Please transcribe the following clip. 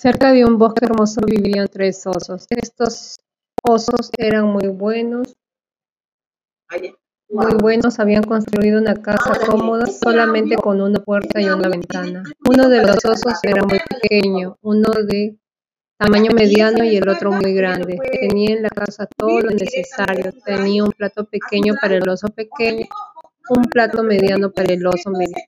Cerca de un bosque hermoso vivían tres osos. Estos osos eran muy buenos, muy buenos. Habían construido una casa cómoda solamente con una puerta y una ventana. Uno de los osos era muy pequeño, uno de tamaño mediano y el otro muy grande. Tenía en la casa todo lo necesario. Tenía un plato pequeño para el oso pequeño, un plato mediano para el oso mediano